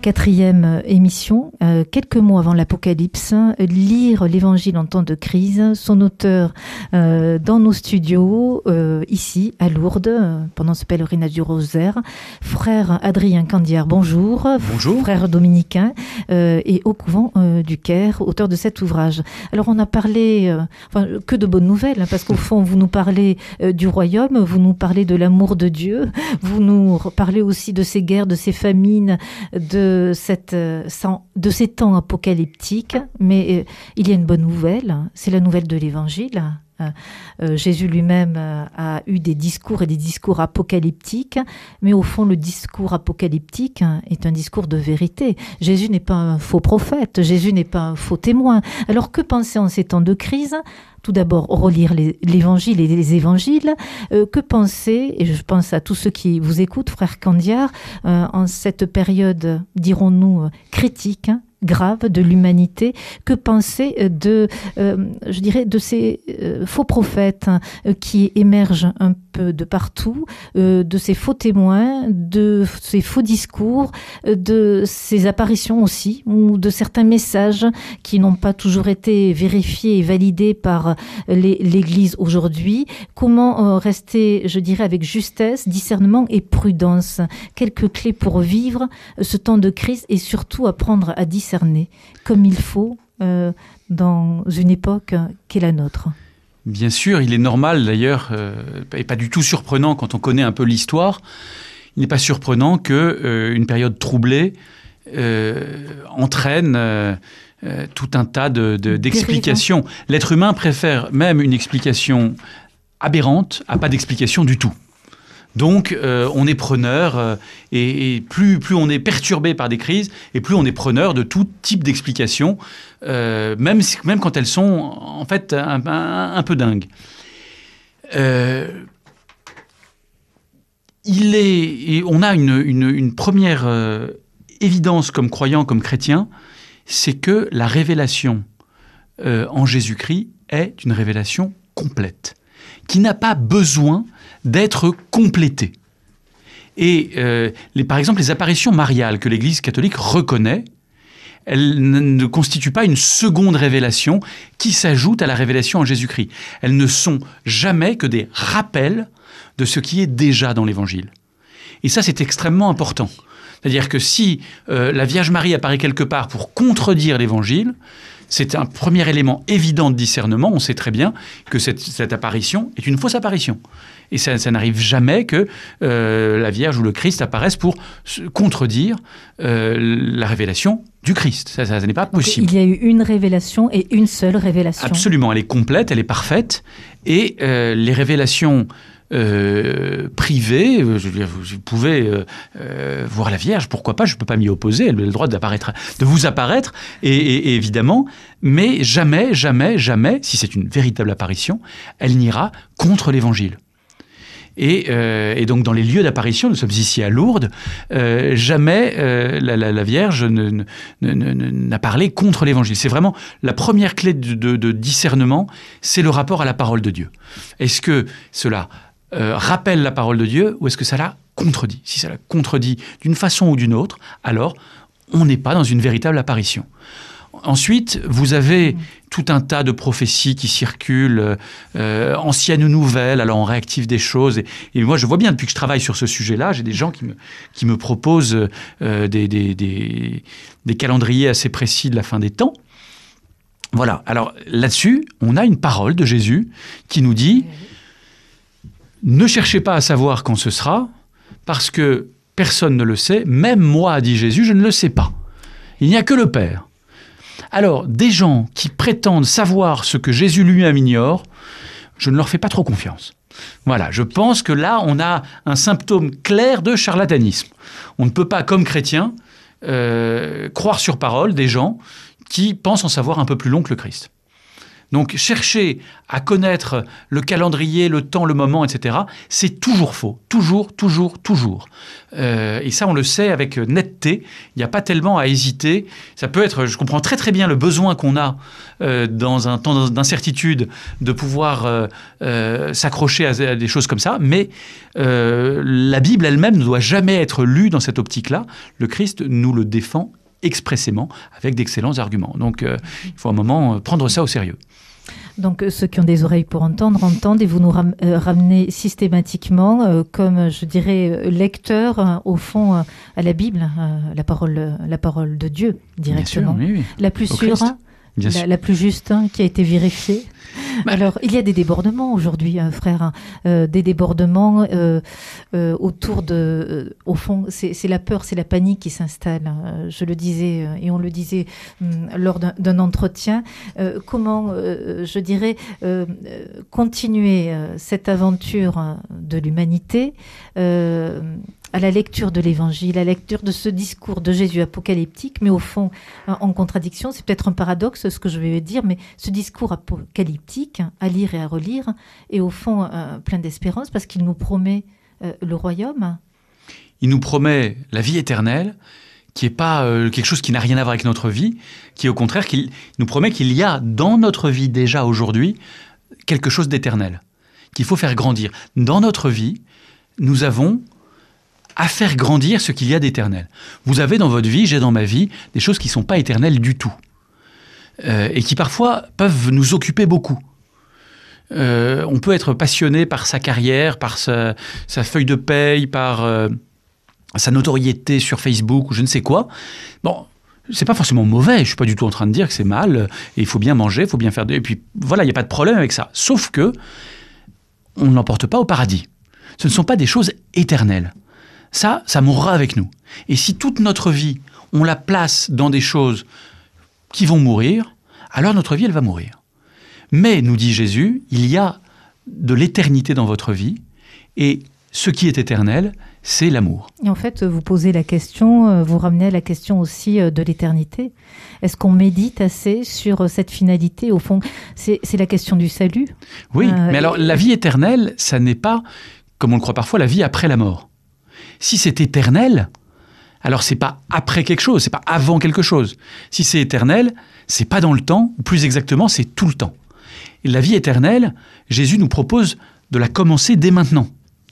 Quatrième euh, émission, euh, quelques mois avant l'Apocalypse, lire l'Évangile en temps de crise. Son auteur euh, dans nos studios, ici à Lourdes, pendant ce pèlerinage du Rosaire, frère Adrien Candière, bonjour. Bonjour. Frère dominicain et au couvent du Caire, auteur de cet ouvrage. Alors on a parlé, enfin que de bonnes nouvelles, hein, parce qu'au fond vous nous parlez du royaume, vous nous parlez de l'amour de Dieu, vous nous parlez aussi de ces guerres, de ces famines, de euh, de ces temps apocalyptiques, mais euh, il y a une bonne nouvelle, c'est la nouvelle de l'Évangile. Euh, Jésus lui-même a eu des discours et des discours apocalyptiques, mais au fond, le discours apocalyptique est un discours de vérité. Jésus n'est pas un faux prophète, Jésus n'est pas un faux témoin. Alors que penser en ces temps de crise? Tout d'abord relire l'évangile et les évangiles. Euh, que penser, et je pense à tous ceux qui vous écoutent, frère Candiard, euh, en cette période, dirons-nous, euh, critique, grave de l'humanité. Que penser de, euh, je dirais, de ces euh, faux prophètes hein, qui émergent un peu de partout, euh, de ces faux témoins, de ces faux discours, de ces apparitions aussi, ou de certains messages qui n'ont pas toujours été vérifiés et validés par l'Église aujourd'hui. Comment rester, je dirais, avec justesse, discernement et prudence? Quelques clés pour vivre ce temps de crise et surtout apprendre à discerner comme il faut euh, dans une époque qui est la nôtre. Bien sûr, il est normal d'ailleurs, euh, et pas du tout surprenant quand on connaît un peu l'histoire, il n'est pas surprenant qu'une euh, période troublée entraîne tout un tas d'explications. L'être humain préfère même une explication aberrante à pas d'explication du tout. Donc, euh, on est preneur, euh, et, plus, on est perturbé par des crises, et plus on est preneur de tout type d'explications, euh, même, quand elles sont en fait un, peu dingues. on a une, une première évidence comme croyant, comme chrétien, c'est que la révélation en Jésus-Christ est une révélation complète, qui n'a pas besoin d'être complété. Et euh, par exemple, les apparitions mariales que l'Église catholique reconnaît, elles ne constituent pas une seconde révélation qui s'ajoute à la révélation en Jésus-Christ. Elles ne sont jamais que des rappels de ce qui est déjà dans l'Évangile. Et ça, c'est extrêmement important. C'est-à-dire que si euh, la Vierge Marie apparaît quelque part pour contredire l'Évangile, c'est un premier élément évident de discernement. On sait très bien que cette, apparition est une fausse apparition. Et ça, n'arrive jamais que euh, la Vierge ou le Christ apparaissent pour contredire euh, la révélation du Christ. Ça, ça n'est pas possible. il y a eu une révélation et une seule révélation. Absolument, elle est complète, elle est parfaite. Et euh, les révélations euh, privé, euh, je, vous pouvez euh, voir la Vierge, pourquoi pas, je ne peux pas m'y opposer, elle a le droit d'apparaître, de vous apparaître, et, évidemment, mais jamais, jamais, jamais, si c'est une véritable apparition, elle n'ira contre l'Évangile. Et, donc dans les lieux d'apparition, nous sommes ici à Lourdes, jamais la, Vierge n'a parlé contre l'Évangile. C'est vraiment la première clé de discernement, c'est le rapport à la parole de Dieu. Est-ce que cela euh, rappelle la parole de Dieu ou est-ce que ça la contredit? Si ça la contredit d'une façon ou d'une autre, alors on n'est pas dans une véritable apparition. Ensuite, vous avez tout un tas de prophéties qui circulent, euh, anciennes ou nouvelles, alors on réactive des choses. Et, moi, je vois bien, depuis que je travaille sur ce sujet-là, j'ai des gens qui me, qui me proposent euh, des, des, des, calendriers assez précis de la fin des temps. Voilà, alors là-dessus, on a une parole de Jésus qui nous dit... Ne cherchez pas à savoir quand ce sera, parce que personne ne le sait, même moi, dit Jésus, je ne le sais pas. Il n'y a que le Père. Alors, des gens qui prétendent savoir ce que Jésus lui-même ignore, je ne leur fais pas trop confiance. Voilà, je pense que là, on a un symptôme clair de charlatanisme. On ne peut pas, comme chrétien, euh, croire sur parole des gens qui pensent en savoir un peu plus long que le Christ. Donc chercher à connaître le calendrier, le temps, le moment, etc., c'est toujours faux. Toujours, toujours, toujours. Euh, et ça, on le sait avec netteté. Il n'y a pas tellement à hésiter. Ça peut être, je comprends très très bien le besoin qu'on a euh, dans un temps d'incertitude de pouvoir euh, s'accrocher à, des choses comme ça, mais la Bible elle-même ne doit jamais être lue dans cette optique-là. Le Christ nous le défend expressément avec d'excellents arguments. Donc il faut un moment prendre ça au sérieux. Donc ceux qui ont des oreilles pour entendre, entendent et vous nous ramenez systématiquement, comme je dirais lecteur, au fond, à la Bible, la, parole, la parole de Dieu directement. Bien sûr, oui, oui. La plus sûre, la, la, plus juste, hein, qui a été vérifiée. Bah. Alors, il y a des débordements aujourd'hui, hein, frère, hein. euh, des débordements euh, euh, autour de, au fond, c'est la peur, c'est la panique qui s'installe. Je le disais et on le disait hum, lors d'un entretien. comment, je dirais, continuer cette aventure de l'humanité à la lecture de l'évangile, à la lecture de ce discours de Jésus apocalyptique, mais au fond en contradiction, c'est peut-être un paradoxe ce que je vais dire, mais ce discours apocalyptique à lire et à relire est au fond euh, plein d'espérance parce qu'il nous promet euh, le royaume. Il nous promet la vie éternelle, qui n'est pas euh, quelque chose qui n'a rien à voir avec notre vie, qui au contraire nous promet qu'il y a dans notre vie déjà aujourd'hui quelque chose d'éternel, qu'il faut faire grandir. Dans notre vie, nous avons à faire grandir ce qu'il y a d'éternel. Vous avez dans votre vie, j'ai dans ma vie, des choses qui ne sont pas éternelles du tout. Euh, et qui parfois peuvent nous occuper beaucoup. Euh, on peut être passionné par sa carrière, par sa, feuille de paye, par euh, sa notoriété sur Facebook ou je ne sais quoi. Bon, c'est pas forcément mauvais. Je suis pas du tout en train de dire que c'est mal. Et il faut bien manger, il faut bien faire. Et puis voilà, il n'y a pas de problème avec ça. Sauf que on ne l'emporte pas au paradis. Ce ne sont pas des choses éternelles ça, ça mourra avec nous. Et si toute notre vie, on la place dans des choses qui vont mourir, alors notre vie, elle va mourir. Mais, nous dit Jésus, il y a de l'éternité dans votre vie, et ce qui est éternel, c'est l'amour. Et en fait, vous posez la question, euh, vous ramenez à la question aussi euh, de l'éternité. Est-ce qu'on médite assez sur euh, cette finalité Au fond, c'est la question du salut. Oui, mais alors la vie éternelle, ça n'est pas, comme on le croit parfois, la vie après la mort. Si c'est éternel, alors c'est pas après quelque chose, c'est pas avant quelque chose. Si c'est éternel, c'est pas dans le temps, ou plus exactement, c'est tout le temps. La vie éternelle, Jésus nous propose de la commencer dès maintenant.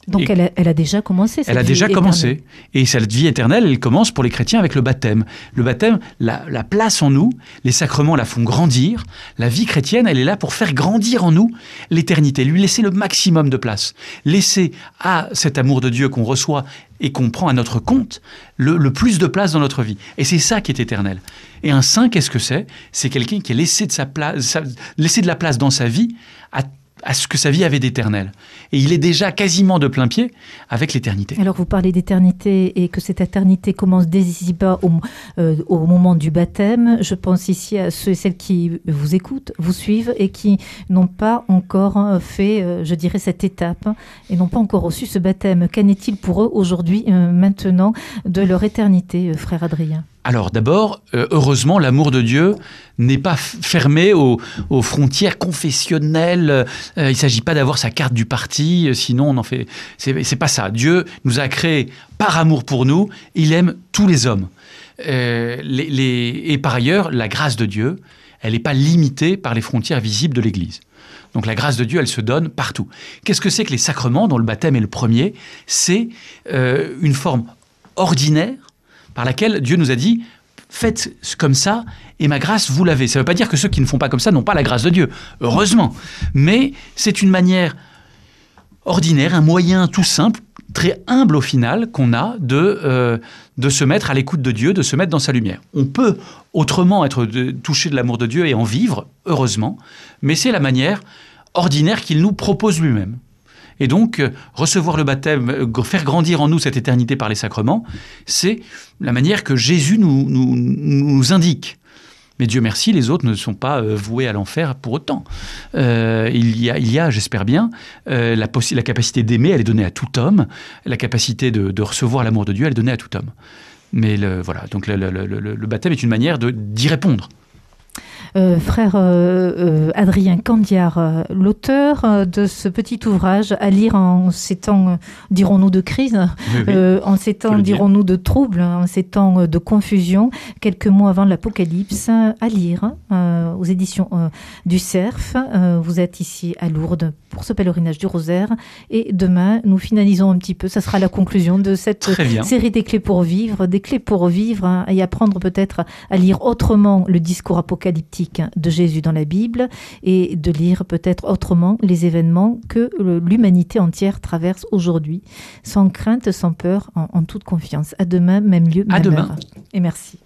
Donc elle, a, déjà commencé. elle a déjà commencé. Et cette vie éternelle, elle commence pour les chrétiens avec le baptême. Le baptême la, la, place en nous, les sacrements la font grandir. La vie chrétienne, elle est là pour faire grandir en nous l'éternité, lui laisser le maximum de place. Laisser à cet amour de Dieu qu'on reçoit et qu'on prend à notre compte le, plus de place dans notre vie. Et c'est ça qui est éternel. Et un saint, qu'est-ce que c'est? C'est quelqu'un qui a laissé de, sa place, laissé de la place dans sa vie à à ce que sa vie avait d'éternel. Et il est déjà quasiment de plein pied avec l'éternité. Alors vous parlez d'éternité et que cette éternité commence dès ici-bas au, euh, au, moment du baptême. Je pense ici à ceux et celles qui vous écoutent, vous suivent et qui n'ont pas encore euh, fait, euh, je dirais, cette étape et n'ont pas encore reçu ce baptême. Qu'en est-il pour eux aujourd'hui, maintenant, de leur éternité, frère Adrien? Alors d'abord, euh, heureusement, l'amour de Dieu n'est pas fermé aux, frontières confessionnelles. Euh, il ne s'agit pas d'avoir sa carte du parti, euh, sinon on en fait. C'est pas ça. Dieu nous a créés par amour pour nous. Il aime tous les hommes. et par ailleurs, la grâce de Dieu, elle n'est pas limitée par les frontières visibles de l'Église. Donc la grâce de Dieu, elle se donne partout. Qu'est-ce que c'est que les sacrements, dont le baptême est le premier? C'est une forme ordinaire par laquelle Dieu nous a dit faites comme ça et ma grâce, vous l'avez. Ça ne veut pas dire que ceux qui ne font pas comme ça n'ont pas la grâce de Dieu, heureusement. Mais c'est une manière ordinaire, un moyen tout simple, très humble au final, qu'on a de, euh, de se mettre à l'écoute de Dieu, de se mettre dans sa lumière. On peut autrement être touché de l'amour de Dieu et en vivre, heureusement, mais c'est la manière ordinaire qu'il nous propose lui-même. Et donc, euh, recevoir le baptême, euh, faire grandir en nous cette éternité par les sacrements, c'est la manière que Jésus nous, indique. Mais Dieu merci, les autres ne sont pas euh, voués à l'enfer pour autant. il y a, il y a j'espère bien, la, capacité d'aimer, elle est donnée à tout homme. La capacité de, recevoir l'amour de Dieu, elle est donnée à tout homme. Mais voilà, donc le baptême est une manière d'y répondre. Euh, frère euh, euh, Adrien Candiard, l'auteur de ce petit ouvrage à lire en ces temps, dirons-nous, de crise, en ces temps, dirons-nous, de troubles, en ces temps de confusion, quelques mois avant l'Apocalypse, à lire aux éditions du CERF. vous êtes ici à Lourdes pour ce pèlerinage du rosaire. Et demain, nous finalisons un petit peu, ça sera la conclusion de cette série des clés pour vivre, des clés pour vivre hein, et apprendre peut-être à lire autrement le discours apocalyptique de Jésus dans la Bible et de lire peut-être autrement les événements que l'humanité entière traverse aujourd'hui, sans crainte, sans peur, en, toute confiance. À demain, même lieu, même à demain. Et merci.